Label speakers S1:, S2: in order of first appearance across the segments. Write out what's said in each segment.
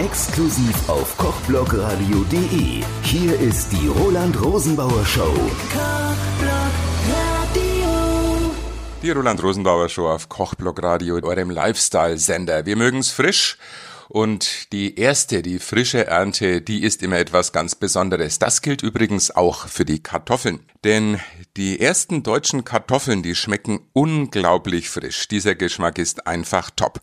S1: Exklusiv auf kochblogradio.de. Hier ist die Roland Rosenbauer Show.
S2: Die Roland Rosenbauer Show auf Kochblock Radio, eurem Lifestyle-Sender. Wir mögen's frisch. Und die erste, die frische Ernte, die ist immer etwas ganz Besonderes. Das gilt übrigens auch für die Kartoffeln. Denn die ersten deutschen Kartoffeln, die schmecken unglaublich frisch. Dieser Geschmack ist einfach top.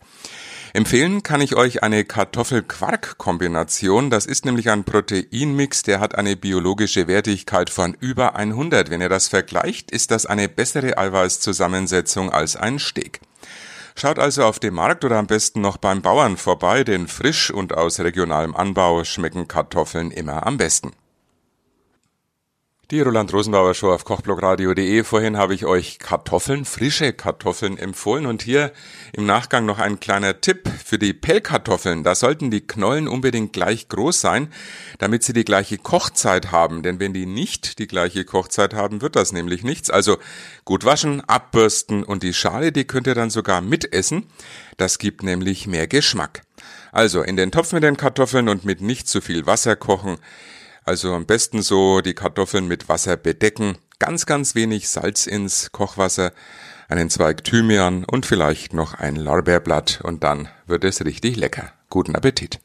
S2: Empfehlen kann ich euch eine Kartoffel-Quark-Kombination. Das ist nämlich ein Proteinmix, der hat eine biologische Wertigkeit von über 100. Wenn ihr das vergleicht, ist das eine bessere Eiweißzusammensetzung als ein Steak. Schaut also auf dem Markt oder am besten noch beim Bauern vorbei, denn frisch und aus regionalem Anbau schmecken Kartoffeln immer am besten. Die Roland Rosenbauer Show auf kochblogradio.de. Vorhin habe ich euch Kartoffeln, frische Kartoffeln empfohlen und hier im Nachgang noch ein kleiner Tipp für die Pellkartoffeln. Da sollten die Knollen unbedingt gleich groß sein, damit sie die gleiche Kochzeit haben. Denn wenn die nicht die gleiche Kochzeit haben, wird das nämlich nichts. Also gut waschen, abbürsten und die Schale, die könnt ihr dann sogar mitessen. Das gibt nämlich mehr Geschmack. Also in den Topf mit den Kartoffeln und mit nicht zu viel Wasser kochen. Also am besten so die Kartoffeln mit Wasser bedecken, ganz, ganz wenig Salz ins Kochwasser, einen Zweig Thymian und vielleicht noch ein Lorbeerblatt und dann wird es richtig lecker. Guten Appetit!